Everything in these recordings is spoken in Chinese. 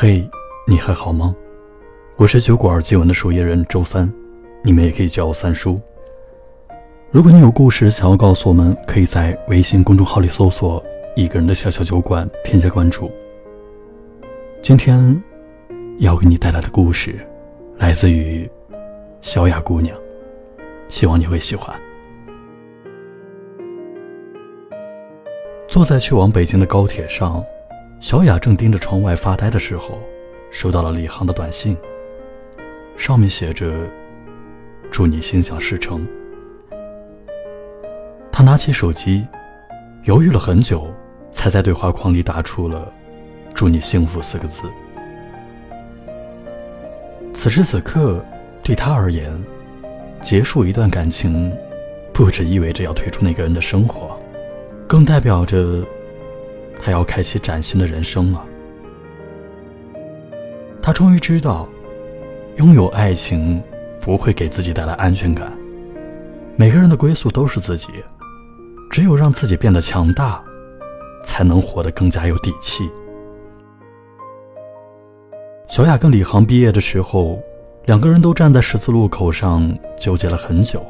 嘿，你还好吗？我是酒馆今晚的守夜人周三，你们也可以叫我三叔。如果你有故事想要告诉我们，可以在微信公众号里搜索“一个人的小小酒馆”，添加关注。今天要给你带来的故事，来自于小雅姑娘，希望你会喜欢。坐在去往北京的高铁上。小雅正盯着窗外发呆的时候，收到了李航的短信。上面写着：“祝你心想事成。”她拿起手机，犹豫了很久，才在对话框里打出了“祝你幸福”四个字。此时此刻，对他而言，结束一段感情，不只意味着要退出那个人的生活，更代表着……他要开启崭新的人生了。他终于知道，拥有爱情不会给自己带来安全感。每个人的归宿都是自己，只有让自己变得强大，才能活得更加有底气。小雅跟李航毕业的时候，两个人都站在十字路口上纠结了很久。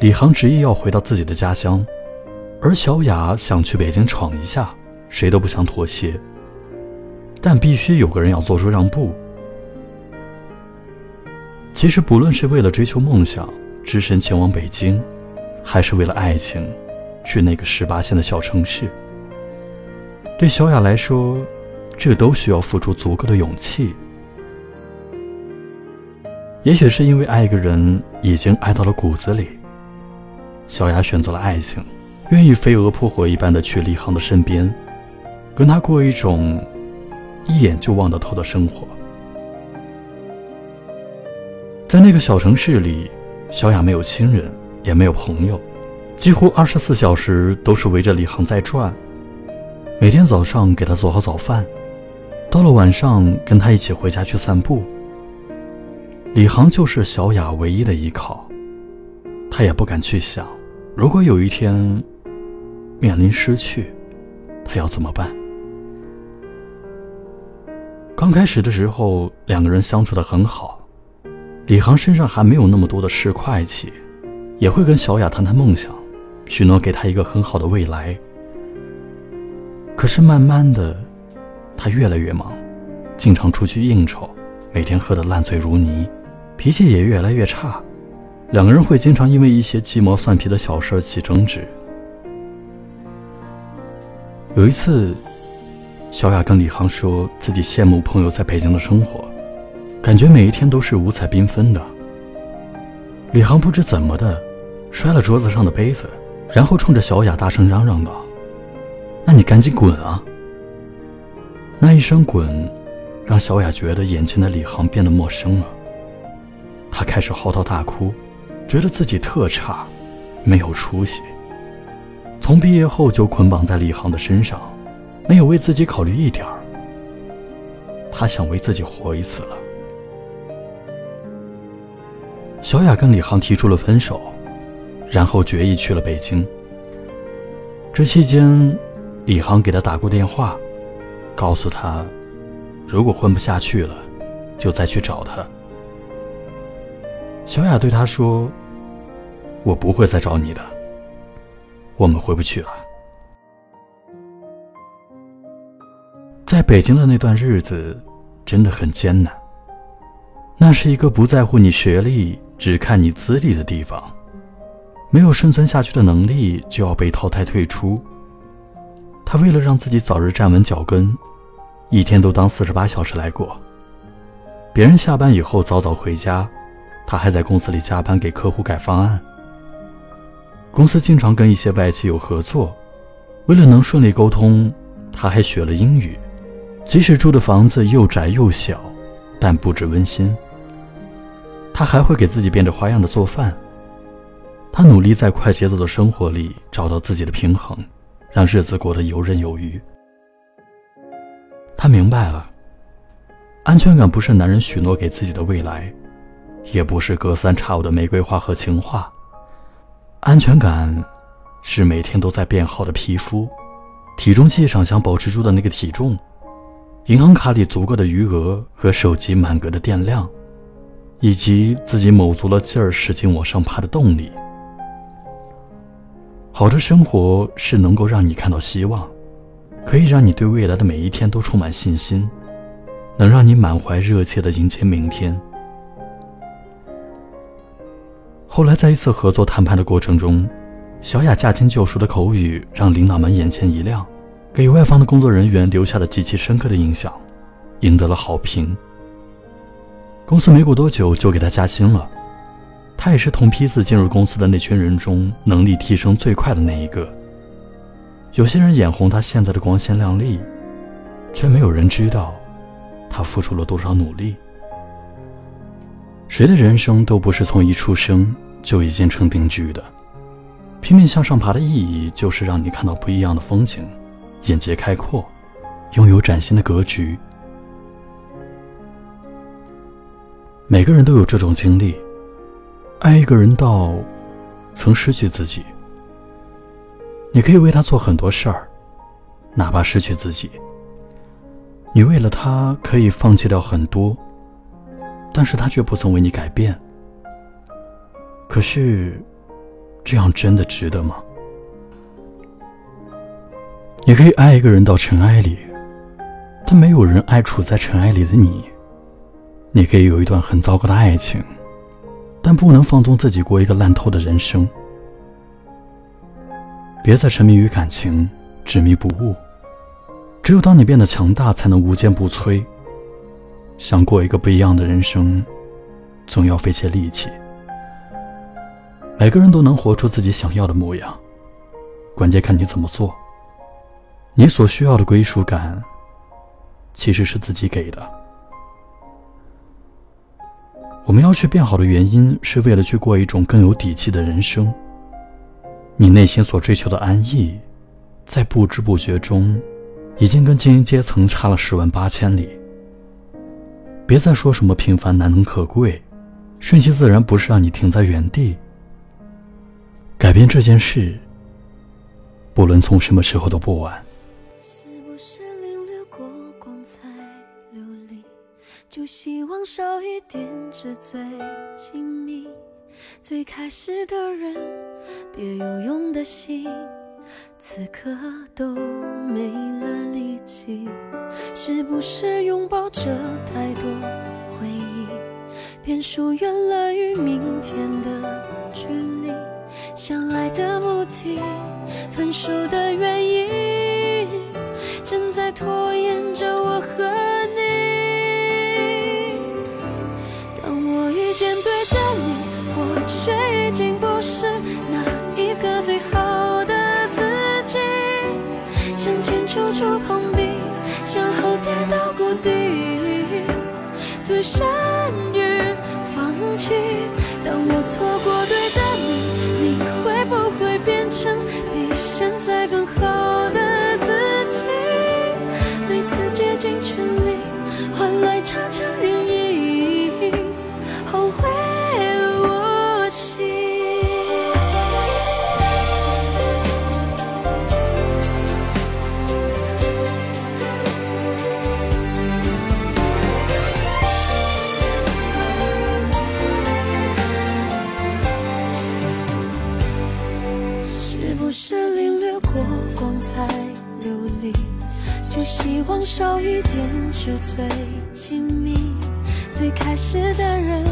李航执意要回到自己的家乡。而小雅想去北京闯一下，谁都不想妥协。但必须有个人要做出让步。其实，不论是为了追求梦想，只身前往北京，还是为了爱情，去那个十八线的小城市，对小雅来说，这都需要付出足够的勇气。也许是因为爱一个人已经爱到了骨子里，小雅选择了爱情。愿意飞蛾扑火一般的去李航的身边，跟他过一种一眼就望得透的生活。在那个小城市里，小雅没有亲人，也没有朋友，几乎二十四小时都是围着李航在转。每天早上给他做好早饭，到了晚上跟他一起回家去散步。李航就是小雅唯一的依靠，他也不敢去想，如果有一天。面临失去，他要怎么办？刚开始的时候，两个人相处的很好，李航身上还没有那么多的市侩气，也会跟小雅谈谈梦想，许诺给她一个很好的未来。可是慢慢的，他越来越忙，经常出去应酬，每天喝得烂醉如泥，脾气也越来越差，两个人会经常因为一些鸡毛蒜皮的小事起争执。有一次，小雅跟李航说自己羡慕朋友在北京的生活，感觉每一天都是五彩缤纷的。李航不知怎么的，摔了桌子上的杯子，然后冲着小雅大声嚷嚷道：“那你赶紧滚啊！”那一声“滚”，让小雅觉得眼前的李航变得陌生了。她开始嚎啕大哭，觉得自己特差，没有出息。从毕业后就捆绑在李航的身上，没有为自己考虑一点儿。他想为自己活一次了。小雅跟李航提出了分手，然后决意去了北京。这期间，李航给他打过电话，告诉他，如果混不下去了，就再去找他。小雅对他说：“我不会再找你的。”我们回不去了。在北京的那段日子，真的很艰难。那是一个不在乎你学历，只看你资历的地方。没有生存下去的能力，就要被淘汰退出。他为了让自己早日站稳脚跟，一天都当四十八小时来过。别人下班以后早早回家，他还在公司里加班给客户改方案。公司经常跟一些外企有合作，为了能顺利沟通，他还学了英语。即使住的房子又窄又小，但布置温馨。他还会给自己变着花样的做饭。他努力在快节奏的生活里找到自己的平衡，让日子过得游刃有余。他明白了，安全感不是男人许诺给自己的未来，也不是隔三差五的玫瑰花和情话。安全感，是每天都在变好的皮肤，体重计上想保持住的那个体重，银行卡里足够的余额和手机满格的电量，以及自己卯足了劲儿使劲往上爬的动力。好的生活是能够让你看到希望，可以让你对未来的每一天都充满信心，能让你满怀热切的迎接明天。后来在一次合作谈判的过程中，小雅驾轻就熟的口语让领导们眼前一亮，给外方的工作人员留下了极其深刻的印象，赢得了好评。公司没过多久就给她加薪了。他也是同批次进入公司的那群人中能力提升最快的那一个。有些人眼红他现在的光鲜亮丽，却没有人知道他付出了多少努力。谁的人生都不是从一出生就已经成定局的，拼命向上爬的意义就是让你看到不一样的风景，眼界开阔，拥有崭新的格局。每个人都有这种经历。爱一个人到曾失去自己，你可以为他做很多事儿，哪怕失去自己。你为了他可以放弃掉很多，但是他却不曾为你改变。可是，这样真的值得吗？你可以爱一个人到尘埃里，但没有人爱处在尘埃里的你。你可以有一段很糟糕的爱情。但不能放纵自己过一个烂透的人生。别再沉迷于感情，执迷不悟。只有当你变得强大，才能无坚不摧。想过一个不一样的人生，总要费些力气。每个人都能活出自己想要的模样，关键看你怎么做。你所需要的归属感，其实是自己给的。我们要去变好的原因，是为了去过一种更有底气的人生。你内心所追求的安逸，在不知不觉中，已经跟精英阶层差了十万八千里。别再说什么平凡难能可贵，顺其自然不是让你停在原地。改变这件事，不论从什么时候都不晚。是不是领略过光彩流离就希望少一点纸醉金迷，最开始的人，别有用的心，此刻都没了力气。是不是拥抱着，便疏远了与明天的距离？相爱的目的，分手的原因，正在拖延着我和你。当我。遇见对的你，我却已经不是那一个最好的自己。向前处处碰壁，向后跌到谷底，最善当我错过对的你，你会不会变成比现在更好的自己？每次竭尽全力，换来差是领略过光彩流离就希望少一点纸醉金迷，最开始的人，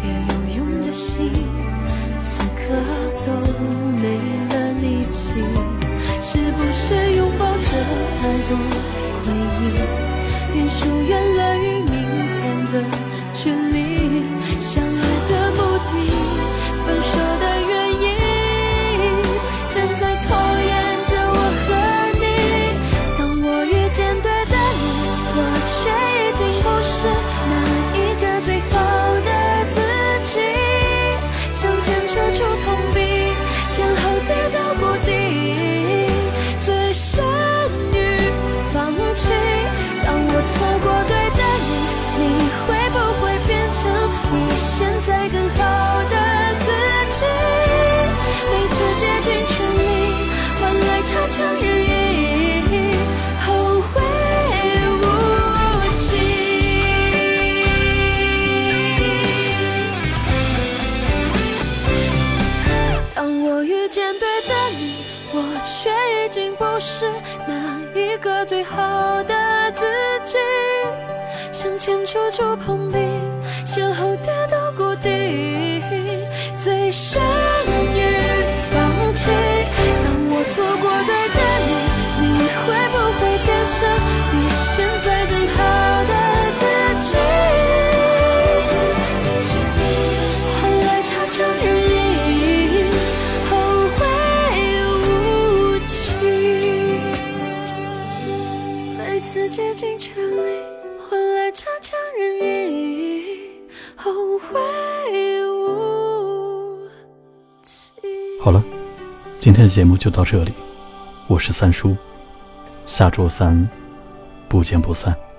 别有用的心，此刻都没了力气。是不是拥抱先处处碰壁，先后跌到谷底，最深。今天的节目就到这里我是三叔下周三不见不散。